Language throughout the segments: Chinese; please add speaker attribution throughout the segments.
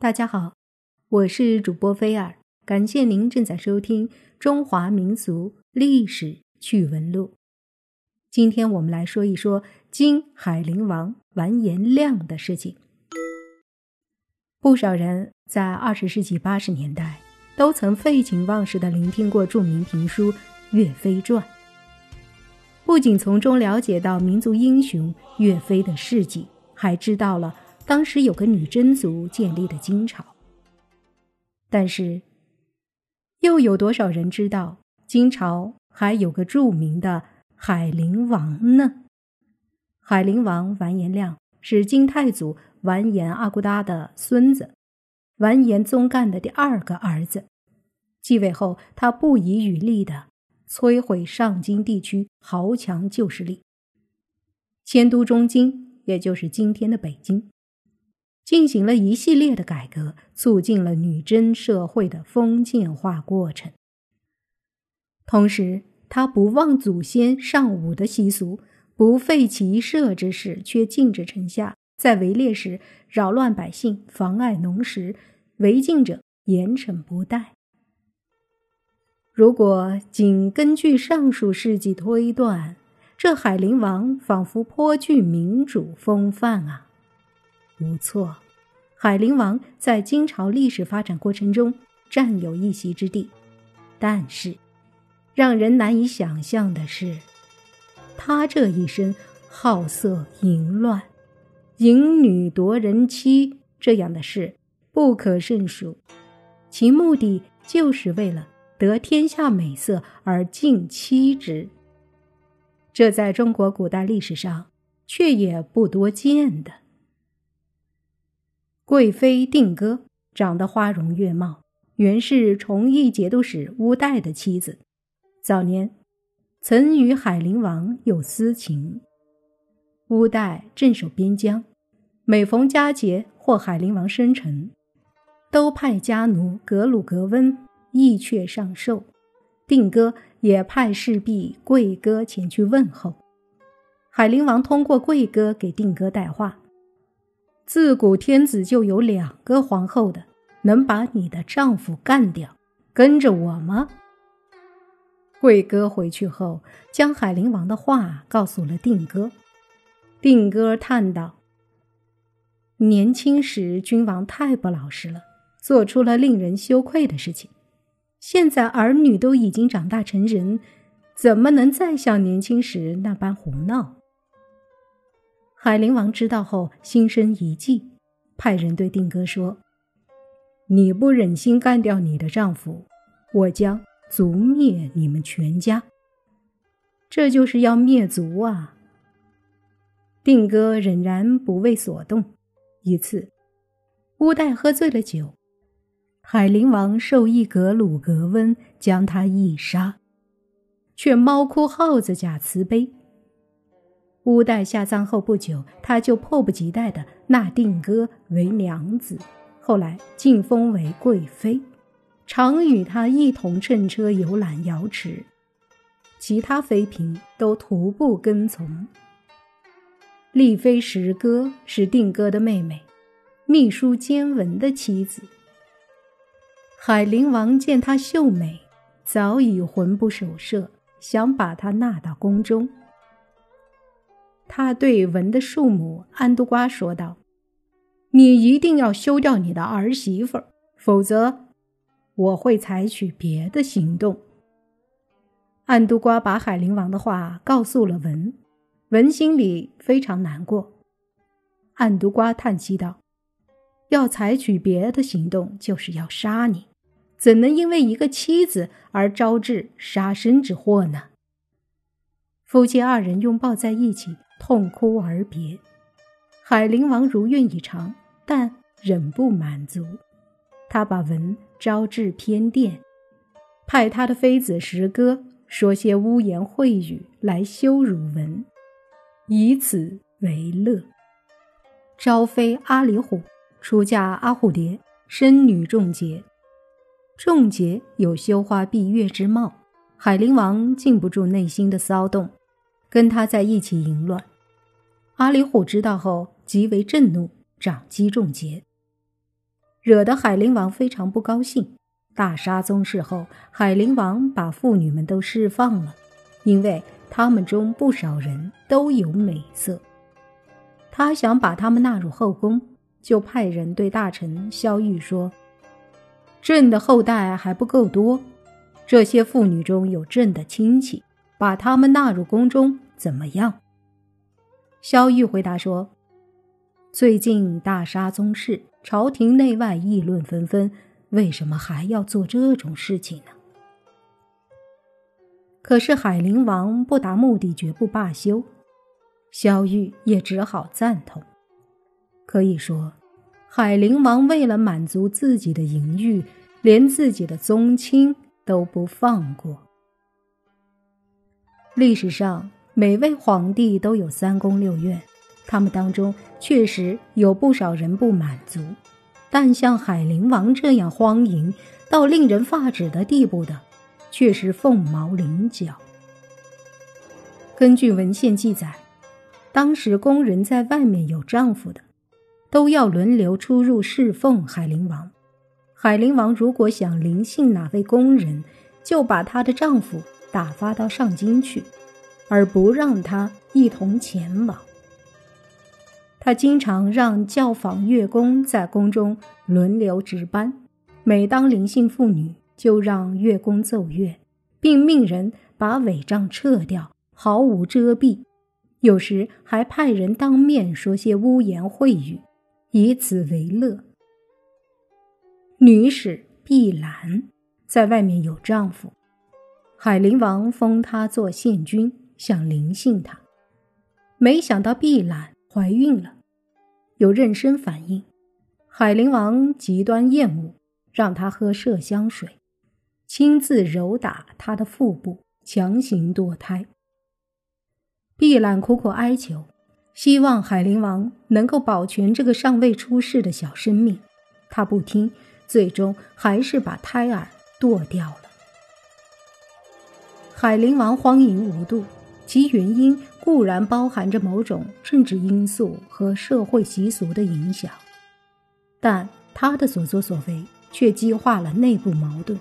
Speaker 1: 大家好，我是主播菲尔，感谢您正在收听《中华民俗历史趣闻录》。今天我们来说一说金海陵王完颜亮的事情。不少人在二十世纪八十年代都曾废寝忘食的聆听过著名评书《岳飞传》，不仅从中了解到民族英雄岳飞的事迹，还知道了。当时有个女真族建立的金朝，但是又有多少人知道金朝还有个著名的海陵王呢？海陵王完颜亮是金太祖完颜阿骨达的孙子，完颜宗干的第二个儿子。继位后，他不遗余力的摧毁上京地区豪强旧势力，迁都中京，也就是今天的北京。进行了一系列的改革，促进了女真社会的封建化过程。同时，他不忘祖先尚武的习俗，不废骑射之事，却禁止臣下在围猎时扰乱百姓、妨碍农时，违禁者严惩不贷。如果仅根据上述事迹推断，这海陵王仿佛颇具民主风范啊！不错，海陵王在金朝历史发展过程中占有一席之地，但是，让人难以想象的是，他这一生好色淫乱、淫女夺人妻这样的事不可胜数，其目的就是为了得天下美色而尽妻之。这在中国古代历史上却也不多见的。贵妃定歌长得花容月貌，原是崇义节度使乌代的妻子。早年曾与海陵王有私情。乌代镇守边疆，每逢佳节或海陵王生辰，都派家奴格鲁格温义阙上寿。定歌也派侍婢贵哥前去问候。海陵王通过贵哥给定哥带话。自古天子就有两个皇后的，能把你的丈夫干掉，跟着我吗？贵哥回去后，将海陵王的话告诉了定哥。定哥叹道：“年轻时君王太不老实了，做出了令人羞愧的事情。现在儿女都已经长大成人，怎么能再像年轻时那般胡闹？”海陵王知道后，心生一计，派人对定哥说：“你不忍心干掉你的丈夫，我将族灭你们全家。这就是要灭族啊！”定哥仍然不为所动。一次，乌代喝醉了酒，海陵王授意格鲁格温将他缢杀，却猫哭耗子假慈悲。乌代下葬后不久，他就迫不及待地纳定哥为娘子，后来晋封为贵妃，常与他一同乘车游览瑶池，其他妃嫔都徒步跟从。丽妃石歌是定哥的妹妹，秘书监文的妻子。海陵王见她秀美，早已魂不守舍，想把她纳到宫中。他对文的庶母安都瓜说道：“你一定要休掉你的儿媳妇，否则我会采取别的行动。”安都瓜把海陵王的话告诉了文，文心里非常难过。安都瓜叹息道：“要采取别的行动，就是要杀你，怎能因为一个妻子而招致杀身之祸呢？”夫妻二人拥抱在一起。痛哭而别，海陵王如愿以偿，但仍不满足。他把文招至偏殿，派他的妃子石歌说些污言秽语来羞辱文，以此为乐。昭妃阿里虎出嫁阿虎蝶，生女仲节。仲节有羞花闭月之貌，海陵王禁不住内心的骚动，跟他在一起淫乱。阿里虎知道后极为震怒，掌击仲节。惹得海陵王非常不高兴。大杀宗室后，海陵王把妇女们都释放了，因为他们中不少人都有美色。他想把他们纳入后宫，就派人对大臣萧玉说：“朕的后代还不够多，这些妇女中有朕的亲戚，把他们纳入宫中怎么样？”萧玉回答说：“最近大杀宗室，朝廷内外议论纷纷。”为什么还要做这种事情呢？可是海陵王不达目的绝不罢休，萧玉也只好赞同。可以说，海陵王为了满足自己的淫欲，连自己的宗亲都不放过。历史上每位皇帝都有三宫六院，他们当中确实有不少人不满足。但像海陵王这样荒淫到令人发指的地步的，却是凤毛麟角。根据文献记载，当时宫人在外面有丈夫的，都要轮流出入侍奉海陵王。海陵王如果想临幸哪位宫人，就把她的丈夫打发到上京去，而不让他一同前往。他经常让教坊乐工在宫中轮流值班，每当临幸妇女，就让乐工奏乐，并命人把帷帐撤掉，毫无遮蔽。有时还派人当面说些污言秽语，以此为乐。女使碧兰在外面有丈夫，海陵王封她做献君，想临幸她，没想到碧兰。怀孕了，有妊娠反应，海灵王极端厌恶，让她喝麝香水，亲自揉打她的腹部，强行堕胎。碧览苦苦哀求，希望海灵王能够保全这个尚未出世的小生命，他不听，最终还是把胎儿剁掉了。海灵王荒淫无度。其原因固然包含着某种政治因素和社会习俗的影响，但他的所作所为却激化了内部矛盾，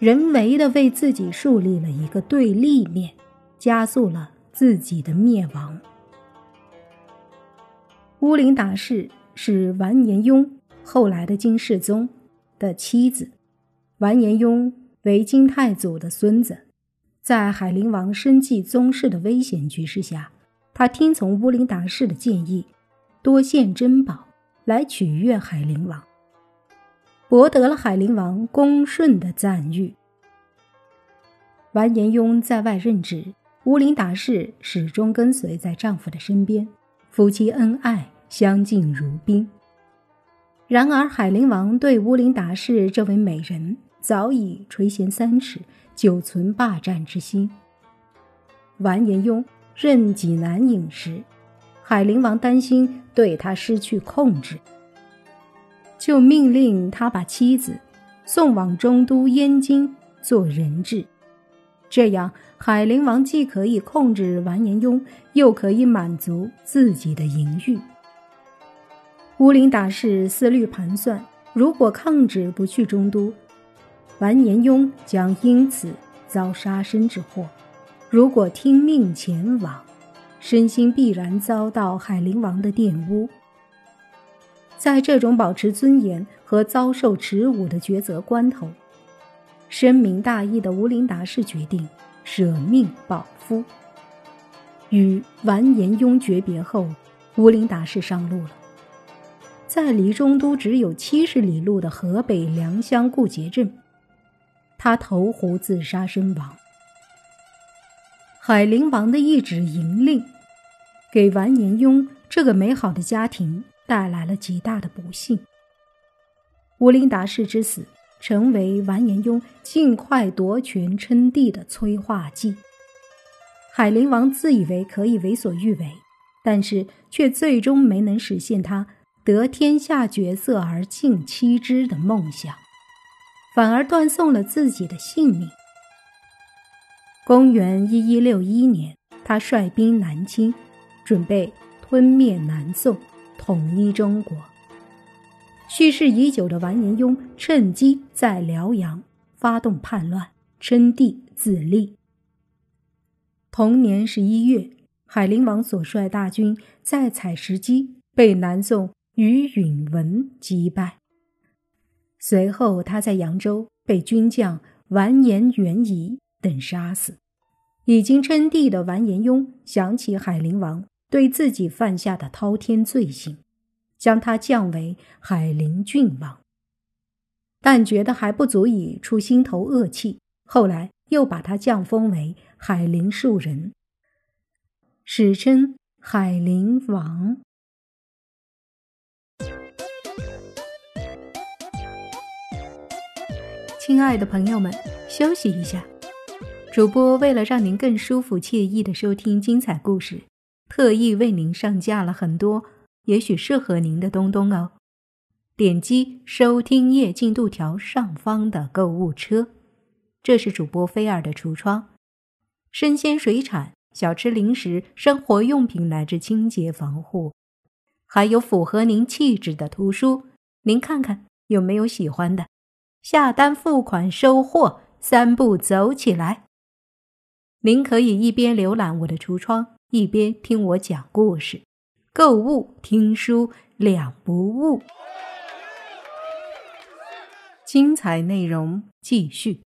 Speaker 1: 人为的为自己树立了一个对立面，加速了自己的灭亡。乌林达氏是完颜雍后来的金世宗的妻子，完颜雍为金太祖的孙子。在海陵王生计宗室的危险局势下，他听从乌林达氏的建议，多献珍宝来取悦海陵王，博得了海陵王恭顺的赞誉。完颜雍在外任职，乌林达氏始终跟随在丈夫的身边，夫妻恩爱，相敬如宾。然而，海陵王对乌林达氏这位美人早已垂涎三尺。久存霸占之心。完颜雍任济南尹时，海陵王担心对他失去控制，就命令他把妻子送往中都燕京做人质。这样，海陵王既可以控制完颜雍，又可以满足自己的淫欲。乌林达氏思虑盘算，如果抗旨不去中都。完颜雍将因此遭杀身之祸。如果听命前往，身心必然遭到海陵王的玷污。在这种保持尊严和遭受耻辱的抉择关头，深明大义的吴林达氏决定舍命保夫。与完颜雍诀别后，吴林达氏上路了，在离中都只有七十里路的河北良乡固节镇。他投湖自杀身亡。海陵王的一纸银令，给完颜雍这个美好的家庭带来了极大的不幸。乌林达氏之死，成为完颜雍尽快夺权称帝的催化剂。海陵王自以为可以为所欲为，但是却最终没能实现他得天下绝色而尽妻之的梦想。反而断送了自己的性命。公元一一六一年，他率兵南侵，准备吞灭南宋，统一中国。蓄势已久的完颜雍趁机在辽阳发动叛乱，称帝自立。同年十一月，海陵王所率大军在采石矶被南宋于允文击败。随后，他在扬州被军将完颜元仪等杀死。已经称帝的完颜雍想起海陵王对自己犯下的滔天罪行，将他降为海陵郡王，但觉得还不足以出心头恶气，后来又把他降封为海陵庶人，史称海陵王。亲爱的朋友们，休息一下。主播为了让您更舒服惬意的收听精彩故事，特意为您上架了很多也许适合您的东东哦。点击收听页进度条上方的购物车，这是主播菲尔的橱窗，生鲜水产、小吃零食、生活用品乃至清洁防护，还有符合您气质的图书，您看看有没有喜欢的？下单付款收货，三步走起来。您可以一边浏览我的橱窗，一边听我讲故事，购物听书两不误。精彩内容继续。